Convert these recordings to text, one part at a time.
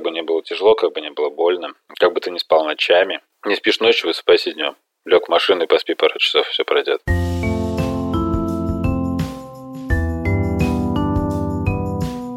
как бы не было тяжело, как бы не было больно, как бы ты не спал ночами. Не спишь ночью, высыпайся днем. Лег в машину и поспи пару часов, все пройдет.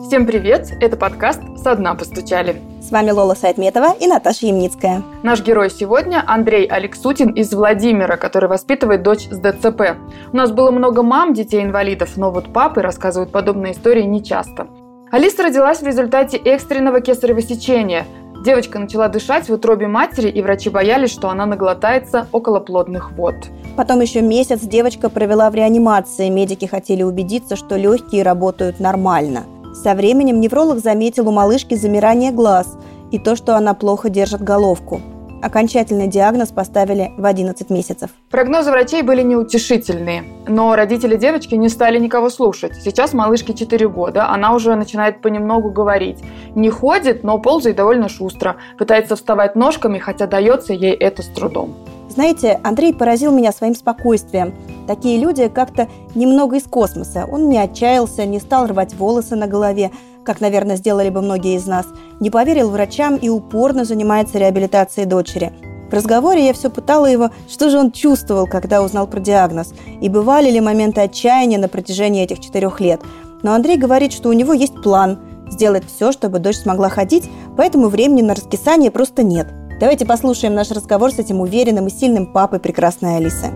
Всем привет! Это подкаст «Со дна постучали». С вами Лола Сайтметова и Наташа Ямницкая. Наш герой сегодня Андрей Алексутин из Владимира, который воспитывает дочь с ДЦП. У нас было много мам детей-инвалидов, но вот папы рассказывают подобные истории нечасто. Алиса родилась в результате экстренного кесарево сечения. Девочка начала дышать в утробе матери, и врачи боялись, что она наглотается околоплодных вод. Потом еще месяц девочка провела в реанимации. Медики хотели убедиться, что легкие работают нормально. Со временем невролог заметил у малышки замирание глаз и то, что она плохо держит головку. Окончательный диагноз поставили в 11 месяцев. Прогнозы врачей были неутешительные, но родители девочки не стали никого слушать. Сейчас малышке 4 года, она уже начинает понемногу говорить. Не ходит, но ползает довольно шустро, пытается вставать ножками, хотя дается ей это с трудом. Знаете, Андрей поразил меня своим спокойствием. Такие люди как-то немного из космоса. Он не отчаялся, не стал рвать волосы на голове, как, наверное, сделали бы многие из нас, не поверил врачам и упорно занимается реабилитацией дочери. В разговоре я все пытала его, что же он чувствовал, когда узнал про диагноз, и бывали ли моменты отчаяния на протяжении этих четырех лет. Но Андрей говорит, что у него есть план – сделать все, чтобы дочь смогла ходить, поэтому времени на раскисание просто нет – Давайте послушаем наш разговор с этим уверенным и сильным папой прекрасной Алисы.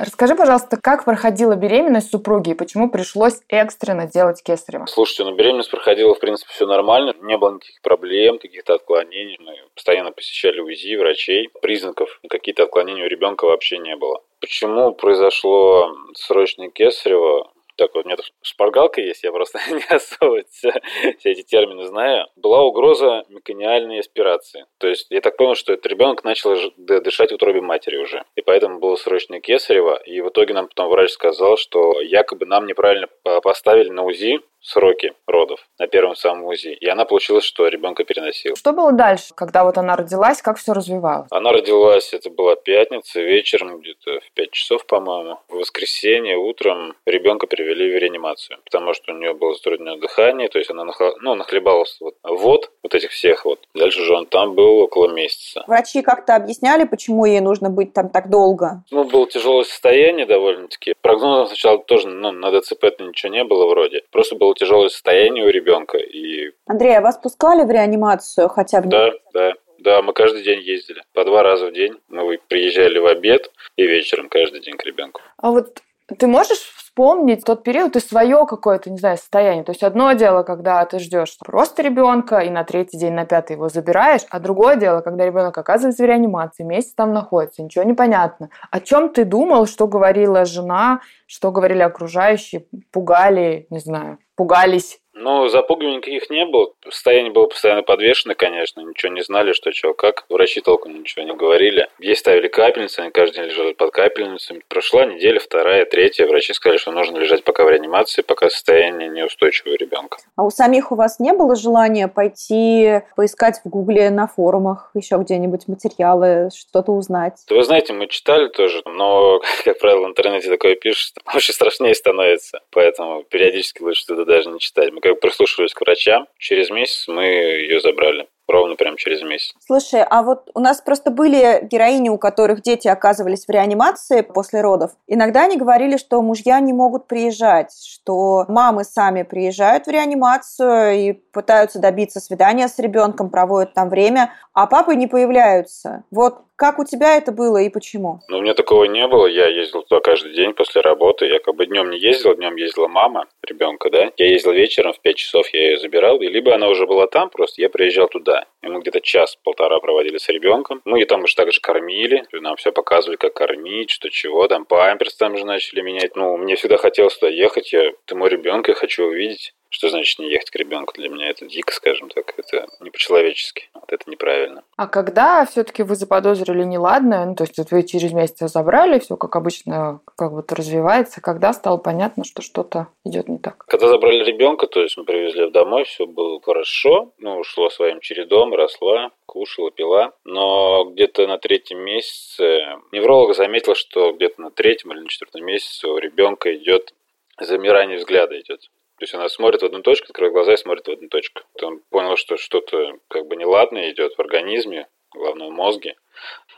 Расскажи, пожалуйста, как проходила беременность супруги и почему пришлось экстренно делать кесарево? Слушайте, ну беременность проходила, в принципе, все нормально. Не было никаких проблем, каких-то отклонений. Мы постоянно посещали УЗИ, врачей. Признаков какие-то отклонения у ребенка вообще не было. Почему произошло срочное кесарево? Так вот, у меня шпаргалка есть, я просто не особо все, все эти термины знаю. Была угроза меканиальной аспирации. То есть я так понял, что этот ребенок начал дышать в утробе матери уже. И поэтому было срочное кесарево. И в итоге нам потом врач сказал, что якобы нам неправильно поставили на УЗИ сроки родов на первом самом УЗИ. И она получилось, что ребенка переносила. Что было дальше, когда вот она родилась, как все развивалось? Она родилась, это была пятница, вечером где-то в 5 часов, по-моему. В воскресенье утром ребенка привели в реанимацию, потому что у нее было затруднено дыхание, то есть она нахла... ну, нахлебалась вот, вод, вот этих всех вот. Дальше же он там был около месяца. Врачи как-то объясняли, почему ей нужно быть там так долго? Ну, было тяжелое состояние довольно-таки. Прогнозом сначала тоже ну, на ДЦП ничего не было вроде. Просто было тяжелое состояние у ребенка. И... Андрей, а вас пускали в реанимацию хотя бы? Да, да. Да, мы каждый день ездили. По два раза в день. Мы приезжали в обед и вечером каждый день к ребенку. А вот ты можешь вспомнить тот период и свое какое-то, не знаю, состояние. То есть одно дело, когда ты ждешь просто ребенка и на третий день, на пятый его забираешь, а другое дело, когда ребенок оказывается в реанимации, месяц там находится, ничего не понятно. О чем ты думал, что говорила жена, что говорили окружающие, пугали, не знаю, пугались? Ну, запугиваний никаких не было. Состояние было постоянно подвешено, конечно. Ничего не знали, что, чего, как. Врачи толком ничего не говорили. Ей ставили капельницы, они каждый день лежали под капельницами. Прошла неделя, вторая, третья. Врачи сказали, что нужно лежать пока в реанимации, пока состояние неустойчивое у ребенка. А у самих у вас не было желания пойти поискать в Гугле на форумах еще где-нибудь материалы, что-то узнать? Вы знаете, мы читали тоже, но, как правило, в интернете такое пишут, очень страшнее становится. Поэтому периодически лучше туда даже не читать. Как прислушивались к врачам. Через месяц мы ее забрали ровно прям через месяц. Слушай, а вот у нас просто были героини, у которых дети оказывались в реанимации после родов. Иногда они говорили, что мужья не могут приезжать, что мамы сами приезжают в реанимацию и пытаются добиться свидания с ребенком, проводят там время, а папы не появляются. Вот как у тебя это было и почему? Ну, у меня такого не было. Я ездил туда каждый день после работы. Я как бы днем не ездил, днем ездила мама ребенка, да. Я ездил вечером в 5 часов, я ее забирал. И либо она уже была там просто, я приезжал туда. И мы где-то час-полтора проводили с ребенком. Мы ее там уже так же кормили. Нам все показывали, как кормить, что чего. Там памперс там же начали менять. Ну, мне всегда хотелось туда ехать. Я, ты мой ребенок, я хочу увидеть. Что значит не ехать к ребенку? Для меня это дико, скажем так. Это не по-человечески. Вот это неправильно. А когда все-таки вы заподозрили неладное, ну, то есть вот вы через месяц забрали, все как обычно как вот развивается, когда стало понятно, что что-то идет не так? Когда забрали ребенка, то есть мы привезли домой, все было хорошо, ну, шло своим чередом, росла, кушала, пила. Но где-то на третьем месяце невролог заметил, что где-то на третьем или на четвертом месяце у ребенка идет замирание взгляда идет. То есть она смотрит в одну точку, открывает глаза и смотрит в одну точку. Он понял, что что-то как бы неладное идет в организме, главное в мозге.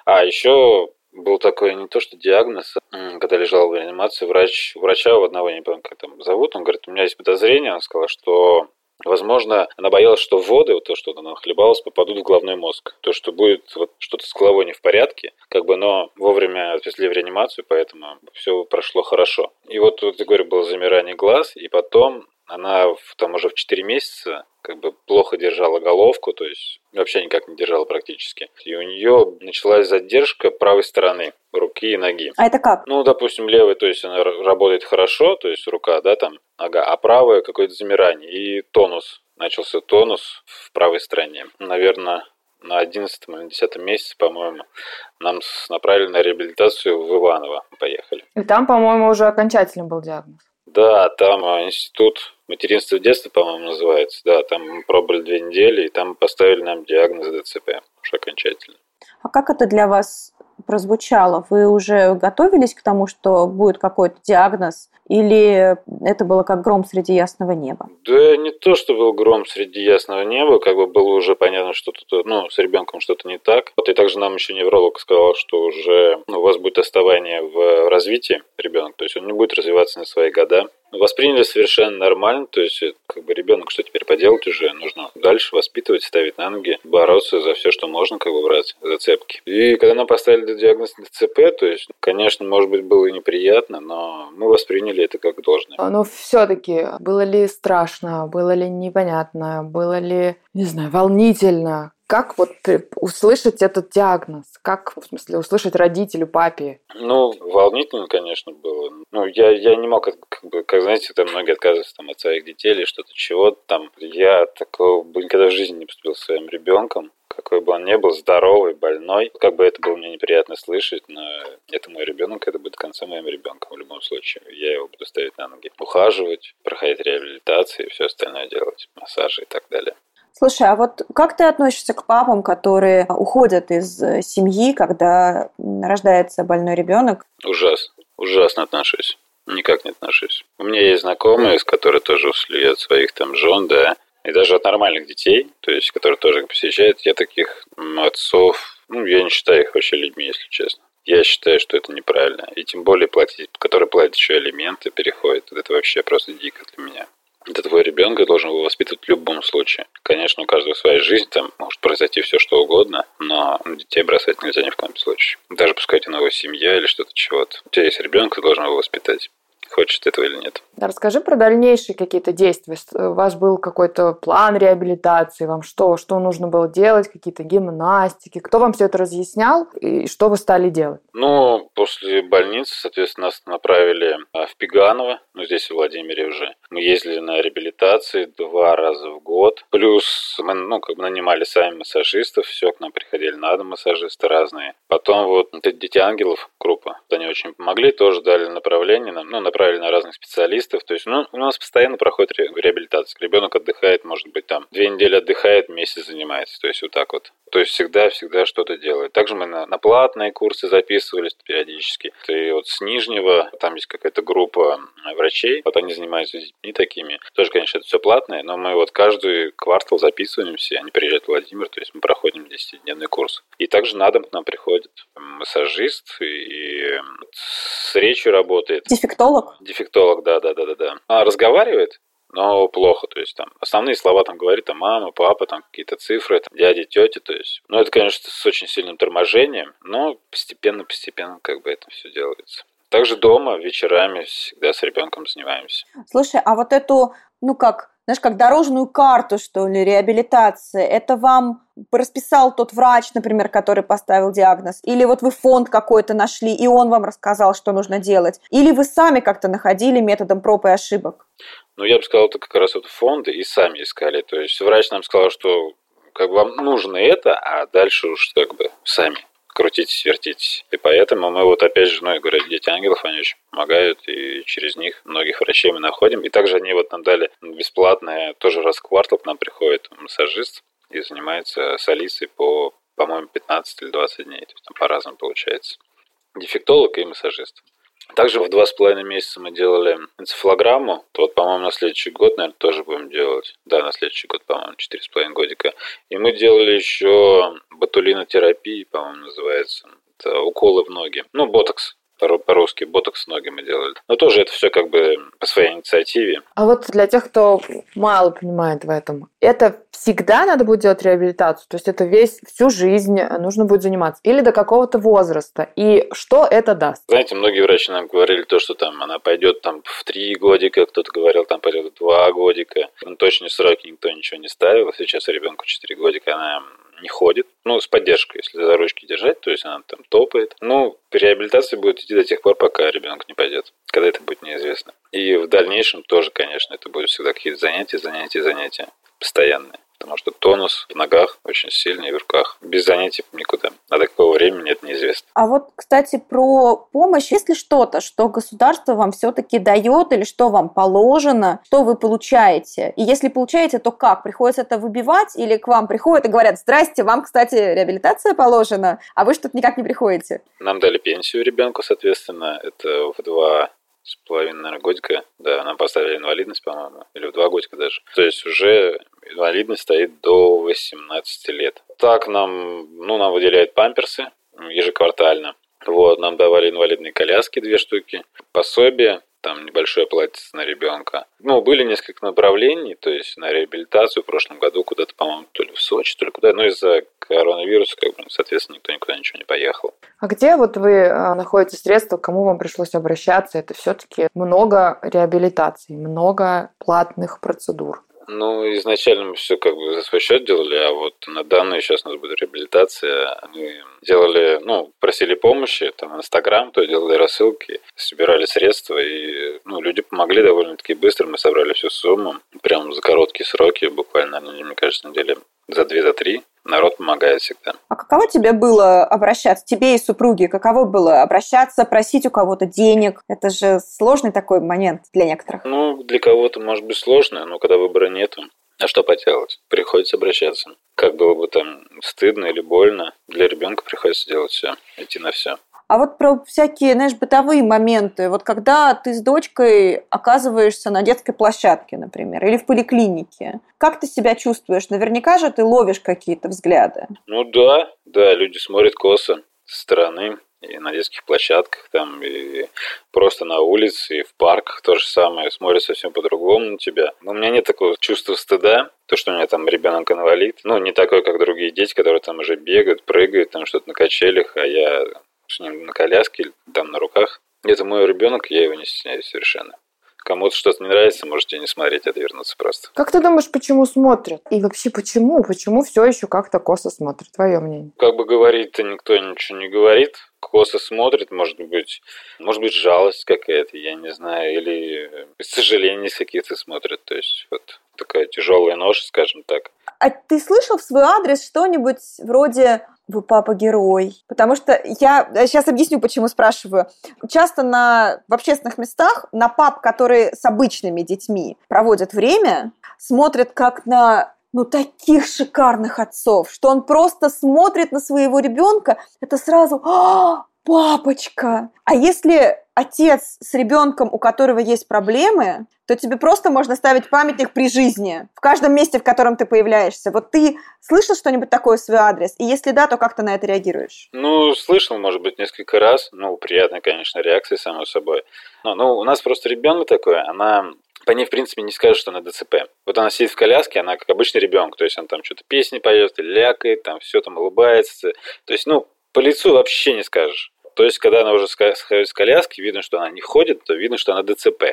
А еще был такой не то что диагноз, когда лежал в реанимации, врач, врача у одного, я не помню, как там зовут, он говорит, у меня есть подозрение, он сказал, что Возможно, она боялась, что воды, вот то, что она хлебалась, попадут в головной мозг. То, что будет вот что-то с головой не в порядке, как бы, но вовремя отвезли в реанимацию, поэтому все прошло хорошо. И вот, вот я говорю, было замирание глаз, и потом она там уже в 4 месяца как бы плохо держала головку, то есть вообще никак не держала практически. И у нее началась задержка правой стороны руки и ноги. А это как? Ну, допустим, левой, то есть она работает хорошо, то есть рука, да, там, нога, а правая какое-то замирание и тонус. Начался тонус в правой стороне. Наверное, на 11 или 10 месяце, по-моему, нам направили на реабилитацию в Иваново. Поехали. И там, по-моему, уже окончательно был диагноз. Да, там а, институт материнства в детстве, по-моему, называется. Да, там мы пробовали две недели, и там поставили нам диагноз ДЦП уже окончательно. А как это для вас прозвучало? Вы уже готовились к тому, что будет какой-то диагноз? Или это было как гром среди ясного неба? Да не то, что был гром среди ясного неба, как бы было уже понятно, что тут, ну, с ребенком что-то не так. Вот и также нам еще невролог сказал, что уже ну, у вас будет оставание в развитии ребенка, то есть он не будет развиваться на свои года. Восприняли совершенно нормально, то есть как бы ребенок что теперь поделать уже, нужно дальше воспитывать, ставить на ноги, бороться за все, что можно, как бы брать зацепки. И когда нам поставили диагноз ДЦП, то есть, конечно, может быть, было неприятно, но мы восприняли это как должное. А, но все-таки было ли страшно, было ли непонятно, было ли, не знаю, волнительно? Как вот услышать этот диагноз? Как, в смысле, услышать родителю, папе? Ну, волнительно, конечно, было. Ну, я, я не мог, как, бы, как знаете, там многие отказываются там, от своих детей или что-то, чего-то там. Я такого бы никогда в жизни не поступил с своим ребенком какой бы он ни был, здоровый, больной. Как бы это было мне неприятно слышать, но это мой ребенок, это будет концом моим ребенком в любом случае. Я его буду ставить на ноги, ухаживать, проходить реабилитацию и все остальное делать, массажи и так далее. Слушай, а вот как ты относишься к папам, которые уходят из э, семьи, когда рождается больной ребенок? Ужасно. Ужасно отношусь. Никак не отношусь. У меня есть знакомые, с которыми тоже ушли от своих там жен, да, и даже от нормальных детей, то есть, которые тоже посещают, я таких отцов, ну, я не считаю их вообще людьми, если честно. Я считаю, что это неправильно. И тем более платить, которые платят еще элементы, переходят. Это вообще просто дико для меня. Это твой ребенок, и должен его воспитывать в любом случае. Конечно, у каждого своя жизнь, там может произойти все что угодно, но детей бросать нельзя ни в коем случае. Даже пускай это новая семья или что-то чего-то. У тебя есть ребенок, ты должен его воспитать хочет этого или нет. Расскажи про дальнейшие какие-то действия. У вас был какой-то план реабилитации, вам что, что нужно было делать, какие-то гимнастики, кто вам все это разъяснял и что вы стали делать? Ну, после больницы, соответственно, нас направили а, в Пиганово, ну, здесь в Владимире уже. Мы ездили на реабилитации два раза в год. Плюс мы, ну, как бы нанимали сами массажистов, все, к нам приходили на дом массажисты разные. Потом вот Дети Ангелов группа, они очень помогли, тоже дали направление нам, ну, направили на разных специалистов. То есть, ну, у нас постоянно проходит реабилитация. Ребенок отдыхает, может быть, там, две недели отдыхает, месяц занимается. То есть, вот так вот. То есть всегда-всегда что-то делает. Также мы на, на платные курсы записывались периодически. И вот с Нижнего, там есть какая-то группа врачей, вот они занимаются детьми такими. Тоже, конечно, это все платное, но мы вот каждый квартал записываемся, они приезжают в Владимир, то есть мы проходим 10-дневный курс. И также на дом к нам приходит массажист и с речью работает. Дефектолог? Дефектолог, да, да, да. А разговаривает, но плохо, то есть там основные слова там говорит там мама, папа, там какие-то цифры, там, дяди, тети, то есть, ну это, конечно, с очень сильным торможением, но постепенно-постепенно как бы это все делается. Также дома вечерами всегда с ребенком занимаемся. Слушай, а вот эту, ну как, знаешь, как дорожную карту, что ли, реабилитации, это вам расписал тот врач, например, который поставил диагноз, или вот вы фонд какой-то нашли, и он вам рассказал, что нужно делать, или вы сами как-то находили методом проб и ошибок? Ну, я бы сказал, это как раз вот фонды и сами искали. То есть врач нам сказал, что как бы вам нужно это, а дальше уж как бы сами крутитесь, вертитесь. И поэтому мы вот опять же, ну, я говорю, дети ангелов, они очень помогают, и через них многих врачей мы находим. И также они вот нам дали бесплатное, тоже раз в квартал к нам приходит массажист и занимается с Алисой по, по-моему, 15 или 20 дней. То есть там по-разному получается. Дефектолог и массажист. Также в два с половиной месяца мы делали энцефалограмму. Вот, по-моему, на следующий год, наверное, тоже будем делать. Да, на следующий год, по-моему, четыре с половиной годика. И мы делали еще ботулинотерапии, по-моему, называется. Это уколы в ноги. Ну, ботокс по-русски ботокс ноги мы делали. Но тоже это все как бы по своей инициативе. А вот для тех, кто мало понимает в этом, это всегда надо будет делать реабилитацию? То есть это весь, всю жизнь нужно будет заниматься? Или до какого-то возраста? И что это даст? Знаете, многие врачи нам говорили то, что там она пойдет там в три годика, кто-то говорил, там пойдет в два годика. Ну, точные сроки никто ничего не ставил. Сейчас ребенку 4 годика, она не ходит. Ну, с поддержкой, если за ручки держать, то есть она там топает. Ну, реабилитация будет идти до тех пор, пока ребенок не пойдет. Когда это будет неизвестно. И в дальнейшем тоже, конечно, это будут всегда какие-то занятия, занятия, занятия постоянные потому что тонус в ногах очень сильный, и в руках. Без занятий никуда. А до какого времени это неизвестно. А вот, кстати, про помощь. Есть ли что-то, что государство вам все-таки дает или что вам положено, что вы получаете? И если получаете, то как? Приходится это выбивать или к вам приходят и говорят, здрасте, вам, кстати, реабилитация положена, а вы что-то никак не приходите? Нам дали пенсию ребенку, соответственно. Это в два с половиной, наверное, годика. Да, нам поставили инвалидность, по-моему, или в два годика даже. То есть уже инвалидность стоит до 18 лет. Так нам, ну, нам выделяют памперсы ежеквартально. Вот, нам давали инвалидные коляски, две штуки, пособие, там небольшое платье на ребенка. Ну, были несколько направлений, то есть на реабилитацию в прошлом году куда-то, по-моему, то ли в Сочи, то ли куда, но из-за коронавируса, как бы, соответственно, никто никуда ничего не поехал. А где вот вы а, находите средства, кому вам пришлось обращаться? Это все-таки много реабилитаций, много платных процедур. Ну, изначально мы все как бы за свой счет делали, а вот на данную сейчас у нас будет реабилитация. Мы делали, ну, просили помощи, там, Инстаграм, то делали рассылки, собирали средства, и, ну, люди помогли довольно-таки быстро, мы собрали всю сумму, прям за короткие сроки, буквально, мне кажется, недели за две, за три народ помогает всегда. А каково тебе было обращаться, тебе и супруге, каково было обращаться, просить у кого-то денег? Это же сложный такой момент для некоторых. Ну, для кого-то может быть сложно, но когда выбора нету, а что поделать? Приходится обращаться. Как было бы там стыдно или больно, для ребенка приходится делать все, идти на все. А вот про всякие, знаешь, бытовые моменты. Вот когда ты с дочкой оказываешься на детской площадке, например, или в поликлинике, как ты себя чувствуешь? Наверняка же ты ловишь какие-то взгляды. Ну да, да, люди смотрят косо со стороны и на детских площадках, там, и просто на улице, и в парках то же самое, смотрят совсем по-другому на тебя. Но у меня нет такого чувства стыда, то, что у меня там ребенок инвалид, ну, не такой, как другие дети, которые там уже бегают, прыгают, там что-то на качелях, а я с ним на коляске или там на руках. Это мой ребенок, я его не стесняюсь совершенно. Кому-то что-то не нравится, можете не смотреть, отвернуться просто. Как ты думаешь, почему смотрят? И вообще почему? Почему все еще как-то косо смотрят? Твое мнение. Как бы говорить-то никто ничего не говорит. Косо смотрит, может быть, может быть, жалость какая-то, я не знаю, или сожаление каких-то смотрят. То есть вот такая тяжелая нож, скажем так. А ты слышал в свой адрес что-нибудь вроде вы папа герой. Потому что я сейчас объясню, почему спрашиваю. Часто на, в общественных местах на пап, которые с обычными детьми проводят время, смотрят как на ну, таких шикарных отцов, что он просто смотрит на своего ребенка, это сразу «А, папочка. А если отец с ребенком, у которого есть проблемы, то тебе просто можно ставить памятник при жизни, в каждом месте, в котором ты появляешься. Вот ты слышал что-нибудь такое в свой адрес? И если да, то как ты на это реагируешь? Ну, слышал, может быть, несколько раз. Ну, приятная, конечно, реакция, само собой. Но, ну, у нас просто ребенок такой, она по ней, в принципе, не скажешь, что она ДЦП. Вот она сидит в коляске, она как обычный ребенок, то есть он там что-то песни поет, лякает, там все там улыбается. То есть, ну, по лицу вообще не скажешь. То есть, когда она уже сходит с коляски, видно, что она не ходит, то видно, что она ДЦП.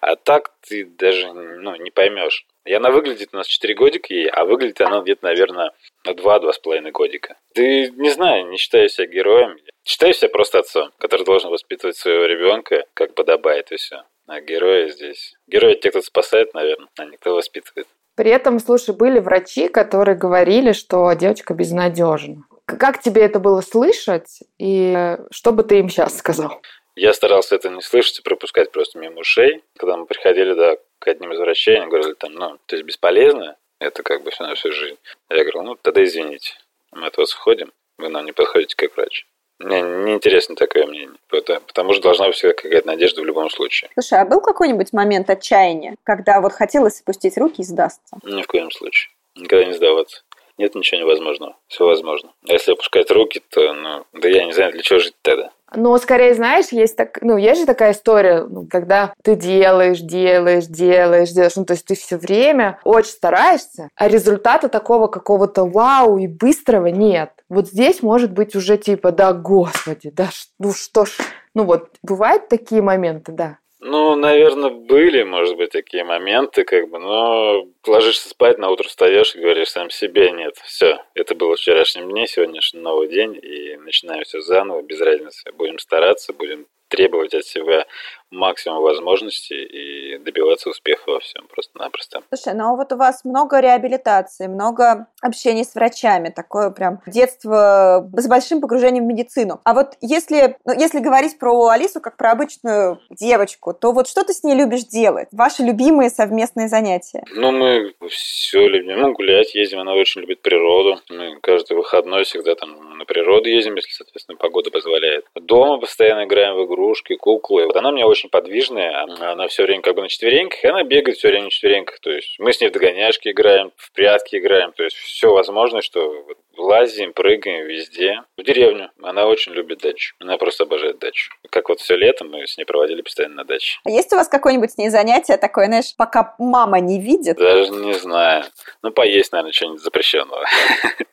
А так ты даже ну, не поймешь. И она выглядит у нас 4 годика ей, а выглядит она где-то, наверное, на 2-2,5 годика. Ты, не знаю, не считаю себя героем. Считаю себя просто отцом, который должен воспитывать своего ребенка, как подобает, и все. А герои здесь... Герои те, кто спасает, наверное, а не кто воспитывает. При этом, слушай, были врачи, которые говорили, что девочка безнадежна. Как тебе это было слышать, и что бы ты им сейчас сказал? Я старался это не слышать и пропускать просто мимо ушей. Когда мы приходили да, к одним из врачей, они говорили, там, ну, то есть бесполезно, это как бы все на всю жизнь. Я говорю, ну, тогда извините, мы от вас уходим, вы нам не подходите как врач. Мне неинтересно такое мнение. Потому что должна быть всегда какая-то надежда в любом случае. Слушай, а был какой-нибудь момент отчаяния, когда вот хотелось спустить руки и сдастся? Ни в коем случае. Никогда не сдаваться. Нет ничего невозможного. Все возможно. А если опускать руки, то, ну, да я не знаю, для чего жить тогда. Но скорее, знаешь, есть так, ну, есть же такая история, ну, когда ты делаешь, делаешь, делаешь, делаешь, ну, то есть ты все время очень стараешься, а результата такого какого-то вау и быстрого нет. Вот здесь может быть уже типа, да, господи, да, ну что ж, ну вот, бывают такие моменты, да. Ну, наверное, были, может быть, такие моменты, как бы, но ложишься спать, на утро встаешь и говоришь сам себе, нет, все, это было вчерашним дне, сегодняшний новый день, и начинаем все заново, без разницы. Будем стараться, будем требовать от себя максимум возможностей и добиваться успеха во всем просто-напросто. Слушай, ну а вот у вас много реабилитации, много общения с врачами, такое прям детство с большим погружением в медицину. А вот если, ну, если говорить про Алису как про обычную девочку, то вот что ты с ней любишь делать? Ваши любимые совместные занятия? Ну, мы все любим. Ну, гулять ездим, она очень любит природу. Мы каждый выходной всегда там на природу ездим, если, соответственно, погода позволяет. Дома постоянно играем в игрушки, куклы. Вот она мне очень подвижная, она все время как бы на четвереньках, и она бегает все время на четвереньках. То есть мы с ней в догоняшки играем, в прятки играем, то есть все возможное, что лазим, прыгаем везде. В деревню. Она очень любит дачу. Она просто обожает дачу. Как вот все лето мы с ней проводили постоянно на даче. А есть у вас какое-нибудь с ней занятие такое, знаешь, пока мама не видит? Даже не знаю. Ну, поесть, наверное, что-нибудь запрещенного.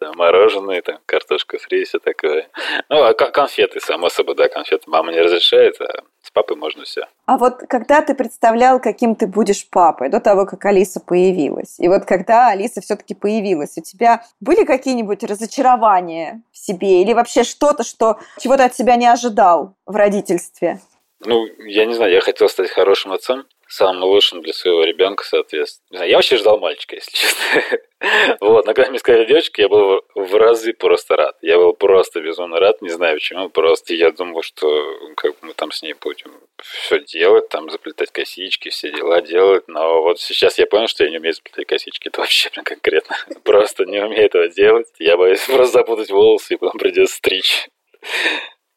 Мороженое, там, картошка фри, все такое. Ну, а конфеты, само собой, да, конфеты мама не разрешает, а с папой можно все. А вот когда ты представлял, каким ты будешь папой, до того, как Алиса появилась, и вот когда Алиса все-таки появилась, у тебя были какие-нибудь разочарования в себе или вообще что-то, что чего то от себя не ожидал в родительстве? Ну, я не знаю, я хотел стать хорошим отцом, самым лучшим для своего ребенка, соответственно. Я вообще ждал мальчика, если честно. Вот, но когда мне сказали девочка, я был в разы просто рад. Я был просто безумно рад, не знаю почему, просто я думал, что как мы там с ней будем все делать, там заплетать косички, все дела делать, но вот сейчас я понял, что я не умею заплетать косички, это вообще прям конкретно. Просто не умею этого делать. Я боюсь просто запутать волосы, и потом придется стричь.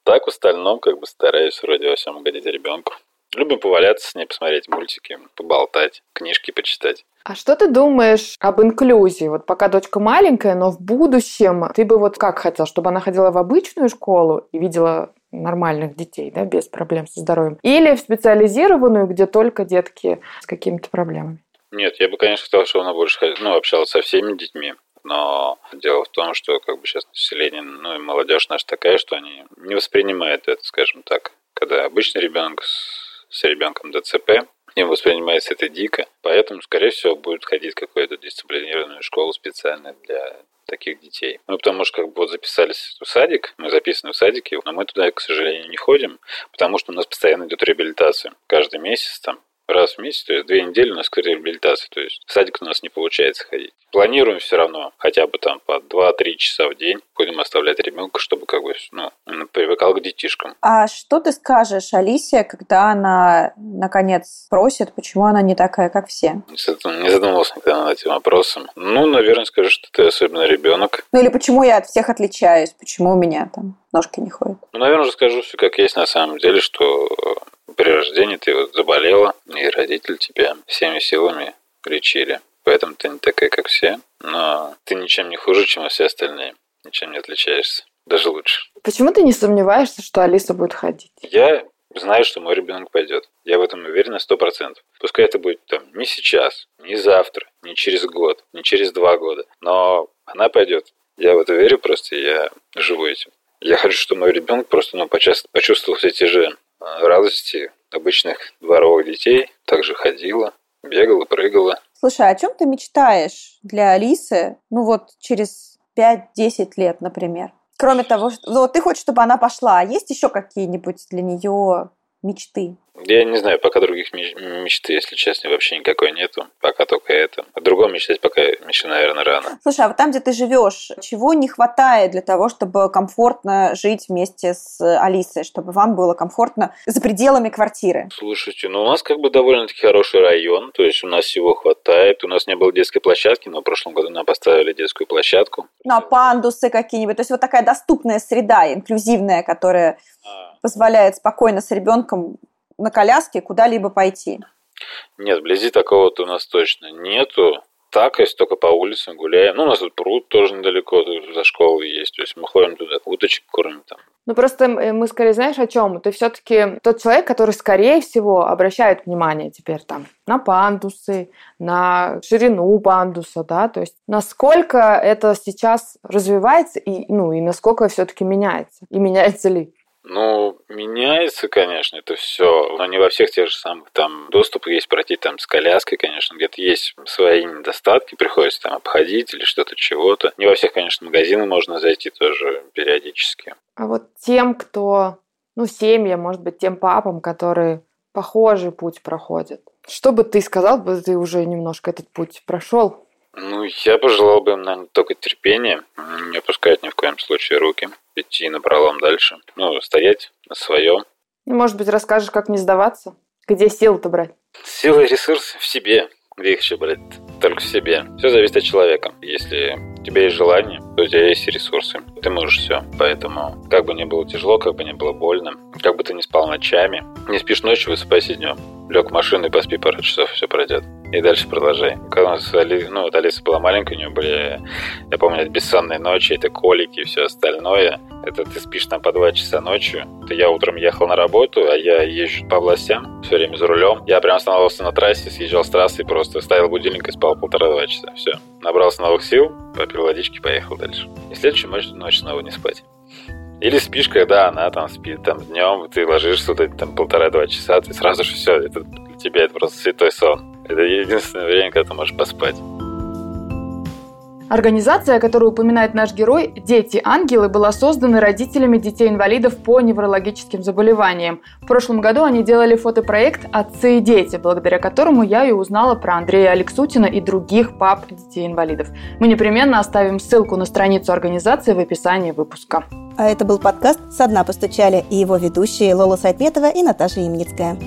Так в остальном как бы стараюсь вроде во всем угодить ребенку. Любим поваляться с ней, посмотреть мультики, поболтать, книжки почитать. А что ты думаешь об инклюзии? Вот пока дочка маленькая, но в будущем ты бы вот как хотел, чтобы она ходила в обычную школу и видела нормальных детей, да, без проблем со здоровьем, или в специализированную, где только детки с какими-то проблемами? Нет, я бы, конечно, хотел, чтобы она больше ну, общалась со всеми детьми. Но дело в том, что как бы сейчас население, ну и молодежь наша такая, что они не воспринимают это, скажем так. Когда обычный ребенок с, с ребенком ДЦП, им воспринимается это дико, поэтому, скорее всего, будет ходить какую-то дисциплинированную школу специально для таких детей. Ну, потому что как бы вот записались в садик, мы записаны в садике, но мы туда, к сожалению, не ходим, потому что у нас постоянно идет реабилитация. Каждый месяц там раз в месяц, то есть две недели у нас реабилитация, то есть в садик у нас не получается ходить. Планируем все равно хотя бы там по 2-3 часа в день будем оставлять ребенка, чтобы как бы ну, он привыкал к детишкам. А что ты скажешь Алисе, когда она наконец просит, почему она не такая, как все? Не задумывался никогда над этим вопросом. Ну, наверное, скажу, что ты особенно ребенок. Ну или почему я от всех отличаюсь, почему у меня там ножки не ходят? Ну, наверное, расскажу все как есть на самом деле, что при рождении ты вот заболела, и родители тебя всеми силами лечили. Поэтому ты не такая, как все, но ты ничем не хуже, чем все остальные. Ничем не отличаешься. Даже лучше. Почему ты не сомневаешься, что Алиса будет ходить? Я знаю, что мой ребенок пойдет. Я в этом уверен на сто процентов. Пускай это будет там не сейчас, не завтра, не через год, не через два года. Но она пойдет. Я в это верю просто, я живу этим. Я хочу, чтобы мой ребенок просто ну, почувствовал все те же радости обычных дворовых детей. Также ходила, бегала, прыгала. Слушай, а о чем ты мечтаешь для Алисы, ну вот через 5-10 лет, например? Кроме того, что ну, вот ты хочешь, чтобы она пошла, а есть еще какие-нибудь для нее мечты? Я не знаю, пока других мечты, если честно, вообще никакой нету. Пока только это. О другом мечтать пока еще, наверное, рано. Слушай, а вот там, где ты живешь, чего не хватает для того, чтобы комфортно жить вместе с Алисой, чтобы вам было комфортно за пределами квартиры? Слушайте, ну у нас как бы довольно-таки хороший район, то есть у нас всего хватает. У нас не было детской площадки, но в прошлом году нам поставили детскую площадку. Ну а пандусы какие-нибудь? То есть вот такая доступная среда, инклюзивная, которая а. позволяет спокойно с ребенком на коляске куда-либо пойти? Нет, вблизи такого-то у нас точно нету. Так, если только по улицам гуляем. Ну, у нас тут пруд тоже недалеко за школой есть. То есть мы ходим туда, уточек кормим там. Ну, просто мы скорее знаешь о чем? Ты все-таки тот человек, который, скорее всего, обращает внимание теперь там на пандусы, на ширину пандуса, да, то есть насколько это сейчас развивается и, ну, и насколько все-таки меняется, и меняется ли? Ну, меняется, конечно, это все, но не во всех тех же самых. Там доступ есть пройти там с коляской, конечно, где-то есть свои недостатки, приходится там обходить или что-то чего-то. Не во всех, конечно, магазины можно зайти тоже периодически. А вот тем, кто, ну, семья, может быть, тем папам, которые похожий путь проходят. Что бы ты сказал, бы ты уже немножко этот путь прошел? Ну, я пожелал бы им, наверное, только терпения, не опускать ни в коем случае руки, идти на пролом дальше, ну, стоять на своем. Может быть, расскажешь, как не сдаваться? Где силы-то брать? Силы и ресурсы в себе. Где их еще брать? Только в себе. Все зависит от человека. Если у тебя есть желание, у тебя есть ресурсы. Ты можешь все. Поэтому, как бы ни было тяжело, как бы ни было больно, как бы ты не спал ночами, не спишь ночью, высыпайся днем. Лег в машину и поспи пару часов, все пройдет. И дальше продолжай. Когда у нас Али, ну, вот Алиса была маленькая, у нее были, я помню, бессонные ночи, это колики и все остальное. Это ты спишь там по два часа ночью. Это я утром ехал на работу, а я езжу по областям, все время за рулем. Я прям останавливался на трассе, съезжал с трассы, просто ставил будильник и спал полтора-два часа. Все. Набрался новых сил, попил водички, поехал дальше. И следующую ночь, ночь снова не спать. Или спишь, когда она там спит там днем, ты ложишься вот там полтора-два часа, ты сразу же все, это для тебя это просто святой сон. Это единственное время, когда ты можешь поспать. Организация, которую упоминает наш герой, «Дети-ангелы», была создана родителями детей-инвалидов по неврологическим заболеваниям. В прошлом году они делали фотопроект «Отцы и дети», благодаря которому я и узнала про Андрея Алексутина и других пап детей-инвалидов. Мы непременно оставим ссылку на страницу организации в описании выпуска. А это был подкаст «Со дна постучали» и его ведущие Лола Сайтметова и Наташа Имницкая.